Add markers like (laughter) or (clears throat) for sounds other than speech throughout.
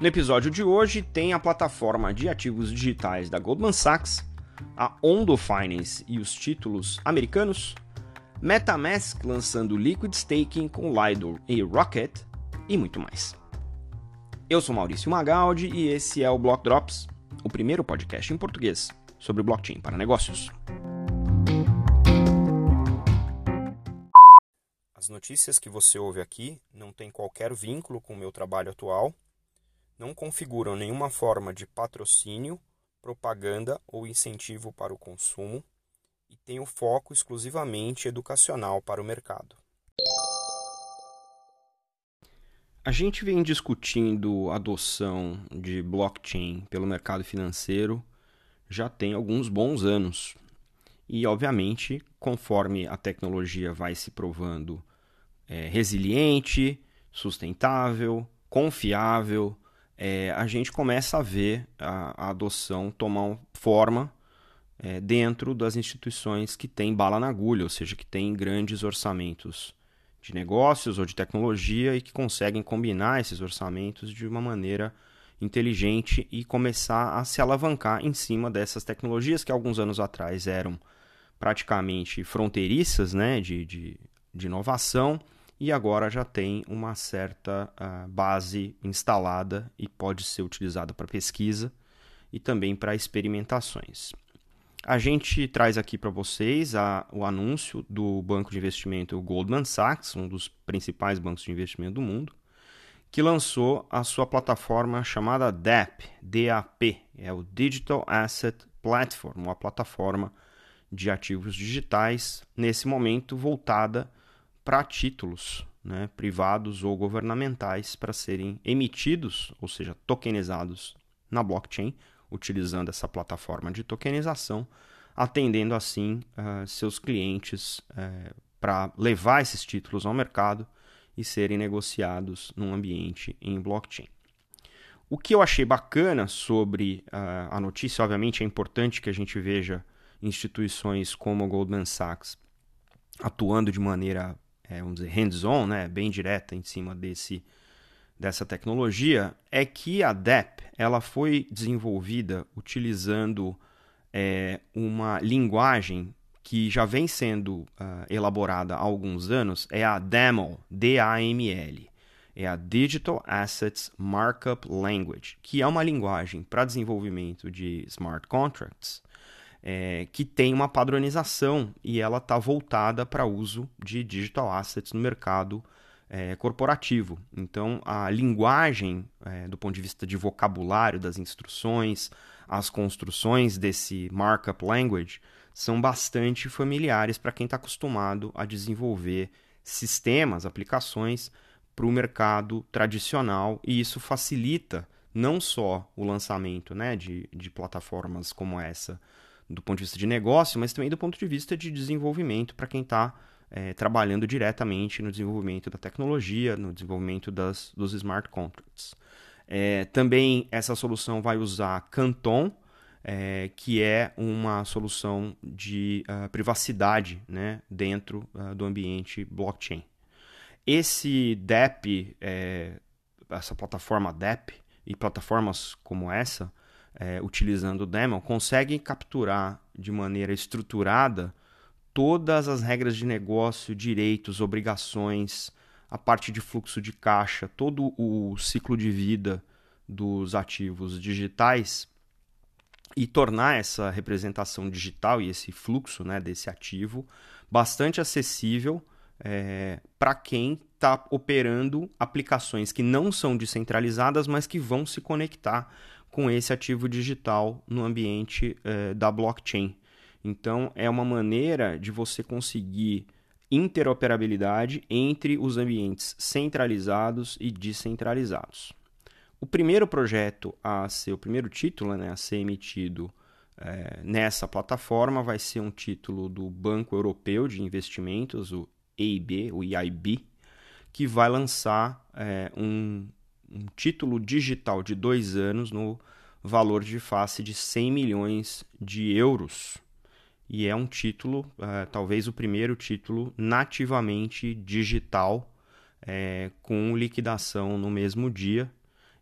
No episódio de hoje tem a plataforma de ativos digitais da Goldman Sachs, a Ondo Finance e os títulos americanos, MetaMask lançando Liquid Staking com Lido e Rocket e muito mais. Eu sou Maurício Magaldi e esse é o Block Drops, o primeiro podcast em português sobre blockchain para negócios. As notícias que você ouve aqui não têm qualquer vínculo com o meu trabalho atual não configuram nenhuma forma de patrocínio, propaganda ou incentivo para o consumo e têm o foco exclusivamente educacional para o mercado. A gente vem discutindo adoção de blockchain pelo mercado financeiro já tem alguns bons anos. E, obviamente, conforme a tecnologia vai se provando é, resiliente, sustentável, confiável, é, a gente começa a ver a, a adoção tomar forma é, dentro das instituições que têm bala na agulha, ou seja, que têm grandes orçamentos de negócios ou de tecnologia e que conseguem combinar esses orçamentos de uma maneira inteligente e começar a se alavancar em cima dessas tecnologias que alguns anos atrás eram praticamente fronteiriças né, de, de, de inovação e agora já tem uma certa uh, base instalada e pode ser utilizada para pesquisa e também para experimentações. A gente traz aqui para vocês a, o anúncio do banco de investimento Goldman Sachs, um dos principais bancos de investimento do mundo, que lançou a sua plataforma chamada DAP, DAP, é o Digital Asset Platform, uma plataforma de ativos digitais, nesse momento voltada para títulos né, privados ou governamentais para serem emitidos, ou seja, tokenizados na blockchain, utilizando essa plataforma de tokenização, atendendo assim uh, seus clientes uh, para levar esses títulos ao mercado e serem negociados num ambiente em blockchain. O que eu achei bacana sobre uh, a notícia, obviamente é importante que a gente veja instituições como a Goldman Sachs atuando de maneira é, vamos dizer, hands-on, né, bem direta em cima desse, dessa tecnologia, é que a DEP ela foi desenvolvida utilizando é, uma linguagem que já vem sendo uh, elaborada há alguns anos, é a DAML, D-A-M-L. É a Digital Assets Markup Language, que é uma linguagem para desenvolvimento de smart contracts é, que tem uma padronização e ela está voltada para uso de digital assets no mercado é, corporativo. Então, a linguagem, é, do ponto de vista de vocabulário das instruções, as construções desse markup language são bastante familiares para quem está acostumado a desenvolver sistemas, aplicações para o mercado tradicional e isso facilita não só o lançamento né, de, de plataformas como essa do ponto de vista de negócio, mas também do ponto de vista de desenvolvimento para quem está é, trabalhando diretamente no desenvolvimento da tecnologia, no desenvolvimento das, dos smart contracts. É, também essa solução vai usar Canton, é, que é uma solução de uh, privacidade né, dentro uh, do ambiente blockchain. Esse DEP, essa plataforma DEP e plataformas como essa, é, utilizando o Daemon, conseguem capturar de maneira estruturada todas as regras de negócio, direitos, obrigações, a parte de fluxo de caixa, todo o ciclo de vida dos ativos digitais e tornar essa representação digital e esse fluxo né, desse ativo bastante acessível é, para quem está operando aplicações que não são descentralizadas, mas que vão se conectar com esse ativo digital no ambiente é, da blockchain. Então, é uma maneira de você conseguir interoperabilidade entre os ambientes centralizados e descentralizados. O primeiro projeto a ser, o primeiro título né, a ser emitido é, nessa plataforma vai ser um título do Banco Europeu de Investimentos, o EIB, o EIB, que vai lançar é, um, um título digital de dois anos no valor de face de 100 milhões de euros. E é um título, uh, talvez o primeiro título nativamente digital, é, com liquidação no mesmo dia.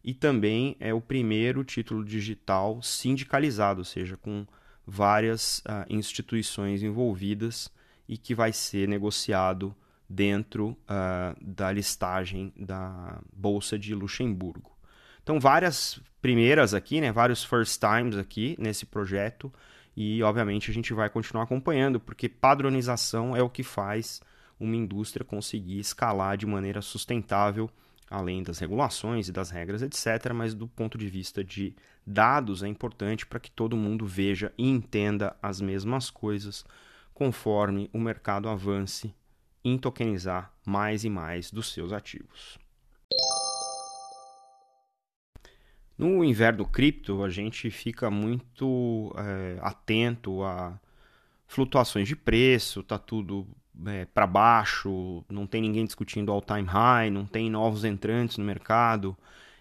e também é o primeiro título digital sindicalizado, ou seja, com várias uh, instituições envolvidas e que vai ser negociado dentro uh, da listagem da Bolsa de Luxemburgo. Então, várias primeiras aqui, né, vários first times aqui nesse projeto e, obviamente, a gente vai continuar acompanhando, porque padronização é o que faz uma indústria conseguir escalar de maneira sustentável além das regulações e das regras, etc. Mas do ponto de vista de dados é importante para que todo mundo veja e entenda as mesmas coisas conforme o mercado avance em tokenizar mais e mais dos seus ativos. No inverno cripto, a gente fica muito é, atento a flutuações de preço, tá tudo é, para baixo, não tem ninguém discutindo all-time high, não tem novos entrantes no mercado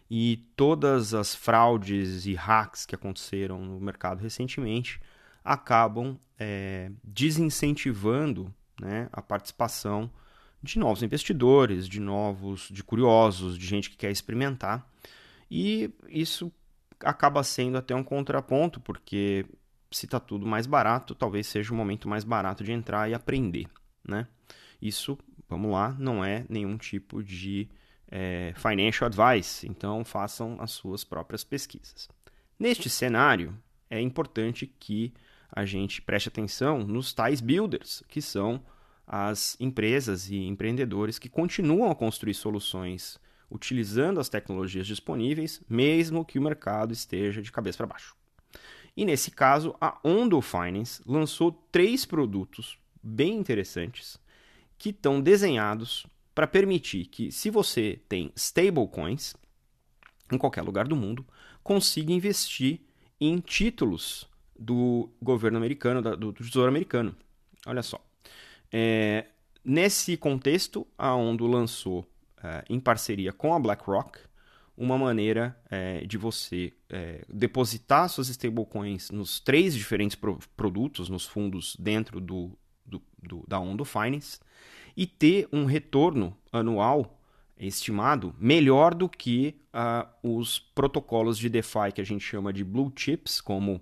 e todas as fraudes e hacks que aconteceram no mercado recentemente acabam é, desincentivando né, a participação de novos investidores, de novos, de curiosos, de gente que quer experimentar e isso acaba sendo até um contraponto porque se está tudo mais barato, talvez seja o momento mais barato de entrar e aprender né? Isso, vamos lá, não é nenhum tipo de é, financial advice, então façam as suas próprias pesquisas. Neste cenário, é importante que a gente preste atenção nos tais builders, que são as empresas e empreendedores que continuam a construir soluções utilizando as tecnologias disponíveis, mesmo que o mercado esteja de cabeça para baixo. E nesse caso, a Ondo Finance lançou três produtos bem interessantes que estão desenhados para permitir que, se você tem stablecoins em qualquer lugar do mundo, consiga investir em títulos do governo americano, do Tesouro americano. Olha só. É, nesse contexto, a Ondo lançou, é, em parceria com a BlackRock, uma maneira é, de você é, depositar suas stablecoins nos três diferentes pro produtos, nos fundos dentro do do, do, da Ondo Finance e ter um retorno anual estimado melhor do que uh, os protocolos de DeFi que a gente chama de blue chips, como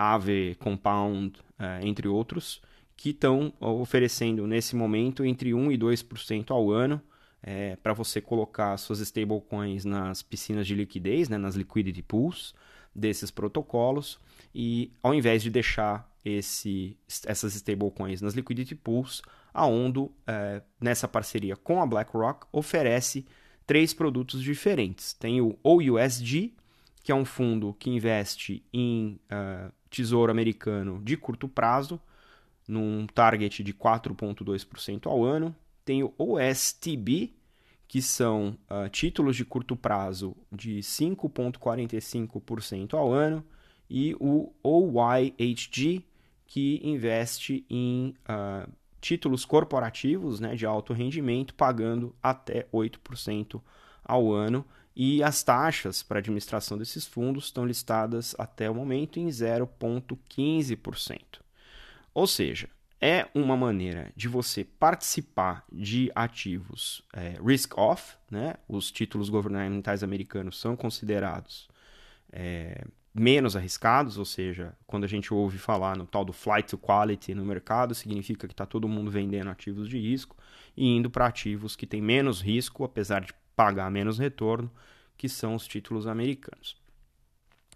Aave, Compound, uh, entre outros, que estão oferecendo nesse momento entre 1 e 2% ao ano é, para você colocar suas stablecoins nas piscinas de liquidez, né, nas liquidity pools desses protocolos, e ao invés de deixar esse, essas stablecoins nas liquidity pools, a Ondo, é, nessa parceria com a BlackRock, oferece três produtos diferentes. Tem o OUSD, que é um fundo que investe em uh, tesouro americano de curto prazo, num target de 4,2% ao ano. Tem o OSTB, que são uh, títulos de curto prazo de 5,45% ao ano, e o OYHG, que investe em uh, títulos corporativos né, de alto rendimento, pagando até 8% ao ano. E as taxas para administração desses fundos estão listadas até o momento em 0,15%. Ou seja, é uma maneira de você participar de ativos é, risk-off, né? os títulos governamentais americanos são considerados é, menos arriscados, ou seja, quando a gente ouve falar no tal do flight to quality no mercado, significa que está todo mundo vendendo ativos de risco e indo para ativos que têm menos risco, apesar de pagar menos retorno, que são os títulos americanos.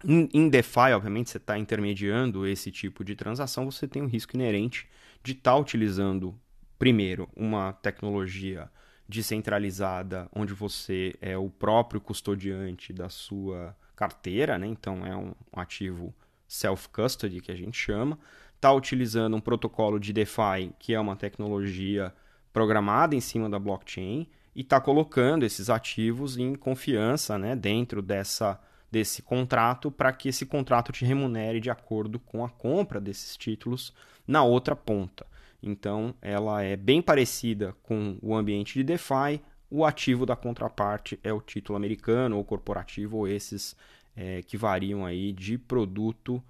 Em, DeFi, obviamente, você está intermediando esse tipo de transação, você tem um risco inerente de estar tá utilizando, primeiro, uma tecnologia descentralizada, onde você é o próprio custodiante da sua carteira, né? então é um, ativo self-custody que a gente chama, está utilizando um protocolo de DeFi, que é uma tecnologia programada em cima da blockchain, e está colocando esses ativos em confiança né, dentro dessa, desse contrato para que esse contrato te remunere de acordo com a compra desses títulos na outra ponta. Então, ela é bem parecida com o ambiente de DeFi, o ativo da contraparte é o título americano ou corporativo, ou esses é, que variam aí de produto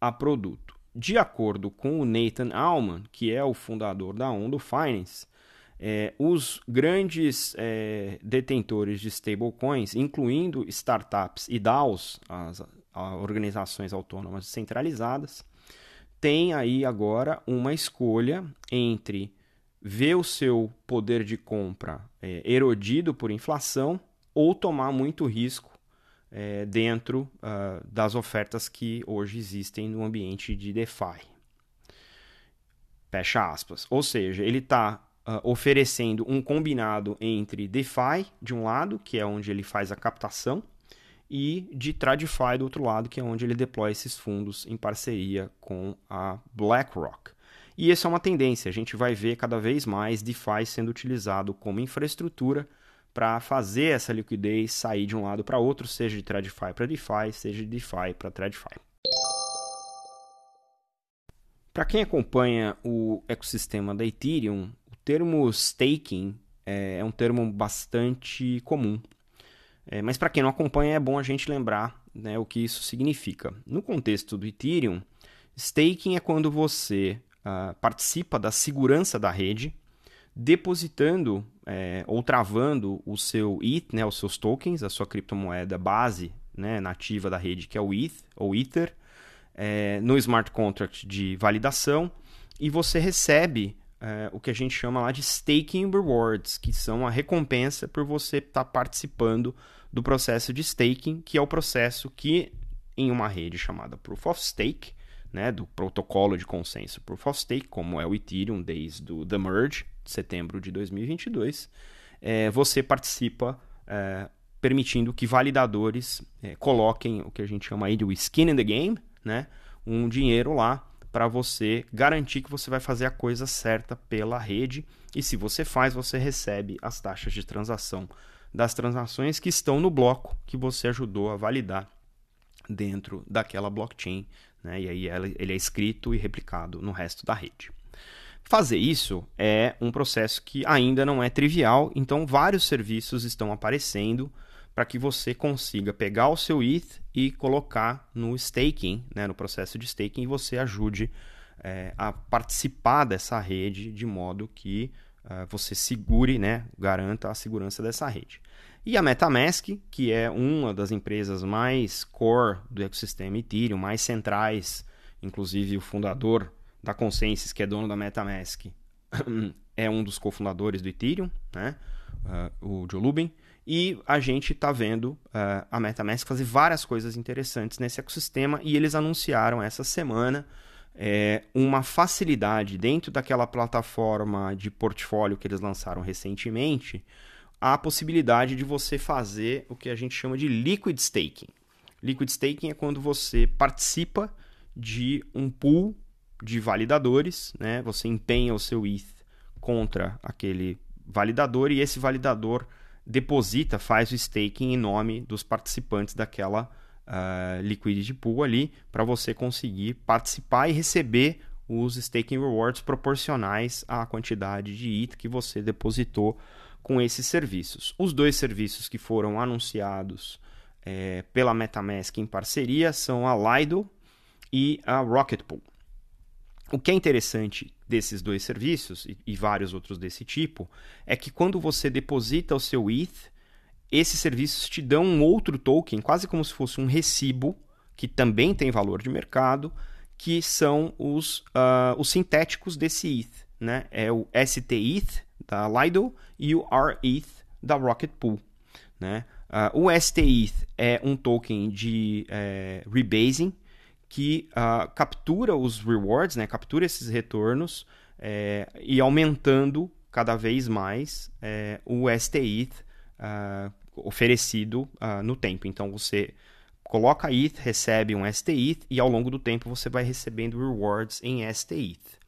a produto. De acordo com o Nathan Alman, que é o fundador da Ondo Finance, É, os grandes é, detentores de stablecoins, incluindo startups e DAOs, as, organizações autônomas centralizadas, têm aí agora uma escolha entre ver o seu poder de compra é, erodido por inflação ou tomar muito risco é, dentro uh, das ofertas que hoje existem no ambiente de DeFi. Fecha aspas. Ou seja, ele está uh, oferecendo um combinado entre DeFi, de um lado, que é onde ele faz a captação, e de TradFi, do outro lado, que é onde ele deploy esses fundos em parceria com a BlackRock. E essa é uma tendência, a gente vai ver cada vez mais DeFi sendo utilizado como infraestrutura para fazer essa liquidez sair de um lado para outro, seja de TradFi para DeFi, seja de DeFi para TradFi. Para quem acompanha o ecossistema da Ethereum, termo staking é, é um termo bastante comum. É, mas para quem não acompanha, é bom a gente lembrar né, o que isso significa. No contexto do Ethereum, staking é quando você uh, participa da segurança da rede, depositando é, ou travando o seu ETH, né, os seus tokens, a sua criptomoeda base né, nativa da rede, que é o ETH ou Ether, é, no smart contract de validação, e você recebe é, o que a gente chama lá de staking rewards, que são a recompensa por você estar tá participando do processo de staking, que é o processo que em uma rede chamada Proof of Stake, né, do protocolo de consenso Proof of Stake, como é o Ethereum desde o The Merge, de setembro de 2022, é, você participa é, permitindo que validadores é, coloquem o que a gente chama aí de skin in the game, né, um dinheiro lá para você garantir que você vai fazer a coisa certa pela rede e se você faz, você recebe as taxas de transação das transações que estão no bloco que você ajudou a validar dentro daquela blockchain né? E aí ele é escrito e replicado no resto da rede. Fazer isso é um processo que ainda não é trivial, então vários serviços estão aparecendo para que você consiga pegar o seu ETH e colocar no staking, né, no processo de staking, e você ajude é, a participar dessa rede de modo que uh, você segure, né, garanta a segurança dessa rede. E a MetaMask, que é uma das empresas mais core do ecossistema Ethereum, mais centrais, inclusive o fundador da Consensus, que é dono da MetaMask, (clears throat) é um dos cofundadores do Ethereum, né? Uh, o Joe Lubin. E a gente está vendo uh, a MetaMask fazer várias coisas interessantes nesse ecossistema e eles anunciaram essa semana é, uma facilidade dentro daquela plataforma de portfólio que eles lançaram recentemente a possibilidade de você fazer o que a gente chama de liquid staking. Liquid staking é quando você participa de um pool de validadores, né? Você empenha o seu ETH contra aquele validador e esse validador deposita, faz o staking em nome dos participantes daquela uh, liquidity pool ali para você conseguir participar e receber os staking rewards proporcionais à quantidade de ETH que você depositou com esses serviços. Os dois serviços que foram anunciados é, pela MetaMask em parceria são a Lido e a Rocket Pool. O que é interessante desses dois serviços e, e, vários outros desse tipo é que quando você deposita o seu ETH, esses serviços te dão um outro token, quase como se fosse um recibo, que também tem valor de mercado, que são os, uh, os sintéticos desse ETH. Né? É o STETH da Lido e o RETH da Rocket Pool. Né? Uh, o STETH é um token de é, rebasing que uh, captura os rewards, né? captura esses retornos é, e aumentando cada vez mais é, o STETH uh, oferecido no tempo. Então você coloca ETH, recebe um STETH e ao longo do tempo você vai recebendo rewards em STETH.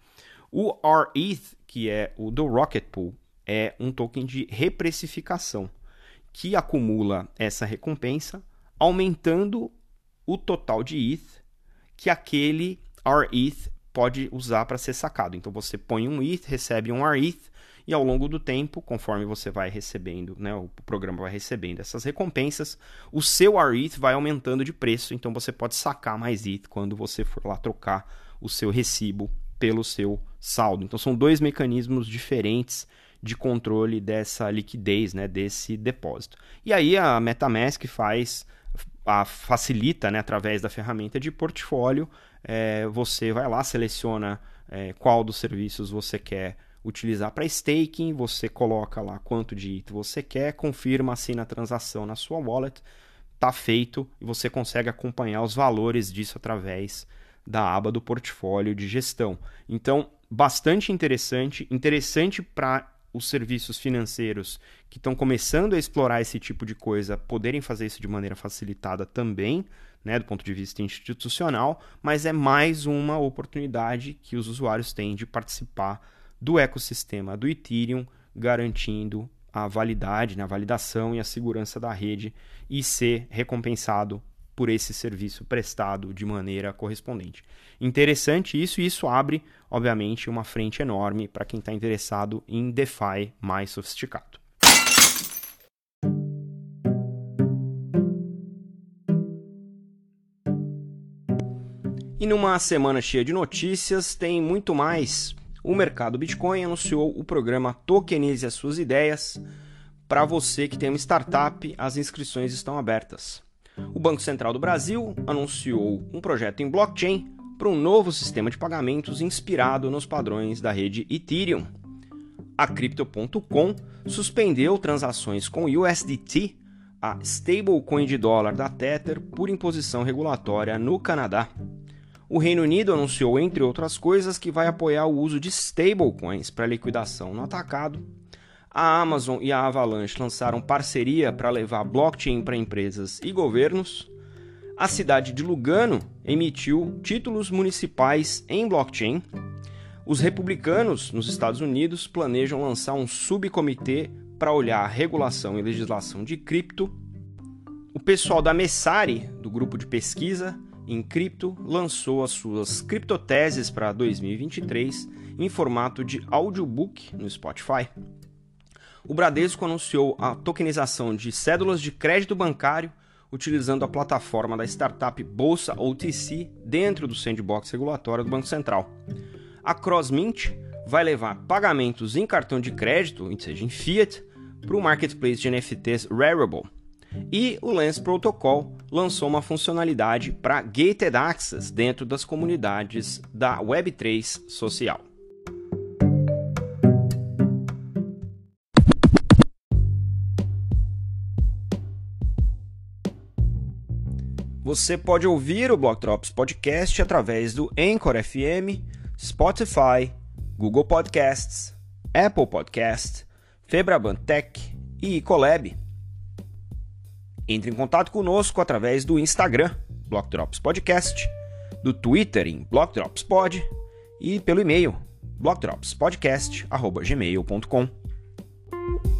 O RETH, que é o do Rocket Pool, é um token de reprecificação que acumula essa recompensa, aumentando o total de ETH que aquele RETH pode usar para ser sacado. Então você põe um ETH, recebe um RETH e ao longo do tempo, conforme você vai recebendo, né, o programa vai recebendo essas recompensas, o seu RETH vai aumentando de preço, então você pode sacar mais ETH quando você for lá trocar o seu recibo pelo seu saldo. Então são dois mecanismos diferentes de controle dessa liquidez, né, desse depósito. E aí a MetaMask faz, a, facilita, né, através da ferramenta de portfólio, é, você vai lá, seleciona é, qual dos serviços você quer utilizar para staking, você coloca lá quanto de ITO você quer, confirma, assina a transação na sua wallet, está feito e você consegue acompanhar os valores disso através da aba do portfólio de gestão. Então, bastante interessante, interessante para os serviços financeiros que estão começando a explorar esse tipo de coisa poderem fazer isso de maneira facilitada também, né, do ponto de vista institucional, mas é mais uma oportunidade que os usuários têm de participar do ecossistema do Ethereum, garantindo a validade, né, a validação e a segurança da rede e ser recompensado por esse serviço prestado de maneira correspondente. Interessante isso, e isso abre, obviamente, uma frente enorme para quem está interessado em DeFi mais sofisticado. E numa semana cheia de notícias, tem muito mais. O mercado Bitcoin anunciou o programa Tokenize as suas ideias. Para você que tem uma startup, as inscrições estão abertas. O Banco Central do Brasil anunciou um projeto em blockchain para um novo sistema de pagamentos inspirado nos padrões da rede Ethereum. A Crypto.com suspendeu transações com USDT, a stablecoin de dólar da Tether, por imposição regulatória no Canadá. O Reino Unido anunciou, entre outras coisas, que vai apoiar o uso de stablecoins para liquidação no atacado a Amazon e a Avalanche lançaram parceria para levar blockchain para empresas e governos. A cidade de Lugano emitiu títulos municipais em blockchain. Os republicanos nos Estados Unidos planejam lançar um subcomitê para olhar a regulação e legislação de cripto. O pessoal da Messari, do grupo de pesquisa em cripto, lançou as suas criptoteses para 2023 em formato de audiobook no Spotify o Bradesco anunciou a tokenização de cédulas de crédito bancário utilizando a plataforma da startup Bolsa OTC dentro do sandbox regulatório do Banco Central. A CrossMint vai levar pagamentos em cartão de crédito, seja em fiat, para o marketplace de NFTs Rarible. E o Lens Protocol lançou uma funcionalidade para gated access dentro das comunidades da Web3 social. Você pode ouvir o Block Drops Podcast através do Anchor FM, Spotify, Google Podcasts, Apple Podcasts, Febraban Tech e Ecolab. Entre em contato conosco através do Instagram, Block Drops Podcast, do Twitter em Block Drops Pod e pelo e-mail blockdropspodcast@gmail.com.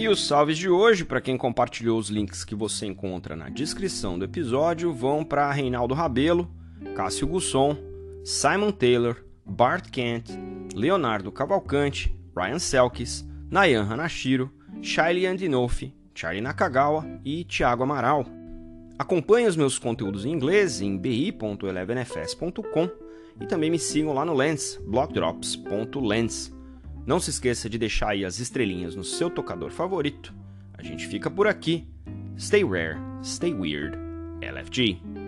E os salves de hoje, para quem compartilhou os links que você encontra na descrição do episódio, vão para Reinaldo Rabelo, Cássio Gusson, Simon Taylor, Bart Kent, Leonardo Cavalcante, Ryan Selkis, Nayan Hanashiro, Shaili Andinofi, Charlie Nakagawa e Thiago Amaral. Acompanhe os meus conteúdos em inglês em bi.elevenfs.com e também me sigam lá no Lens, blockdrops.lens. Não se esqueça de deixar aí as estrelinhas no seu tocador favorito. A gente fica por aqui. Stay rare, stay weird. LFG.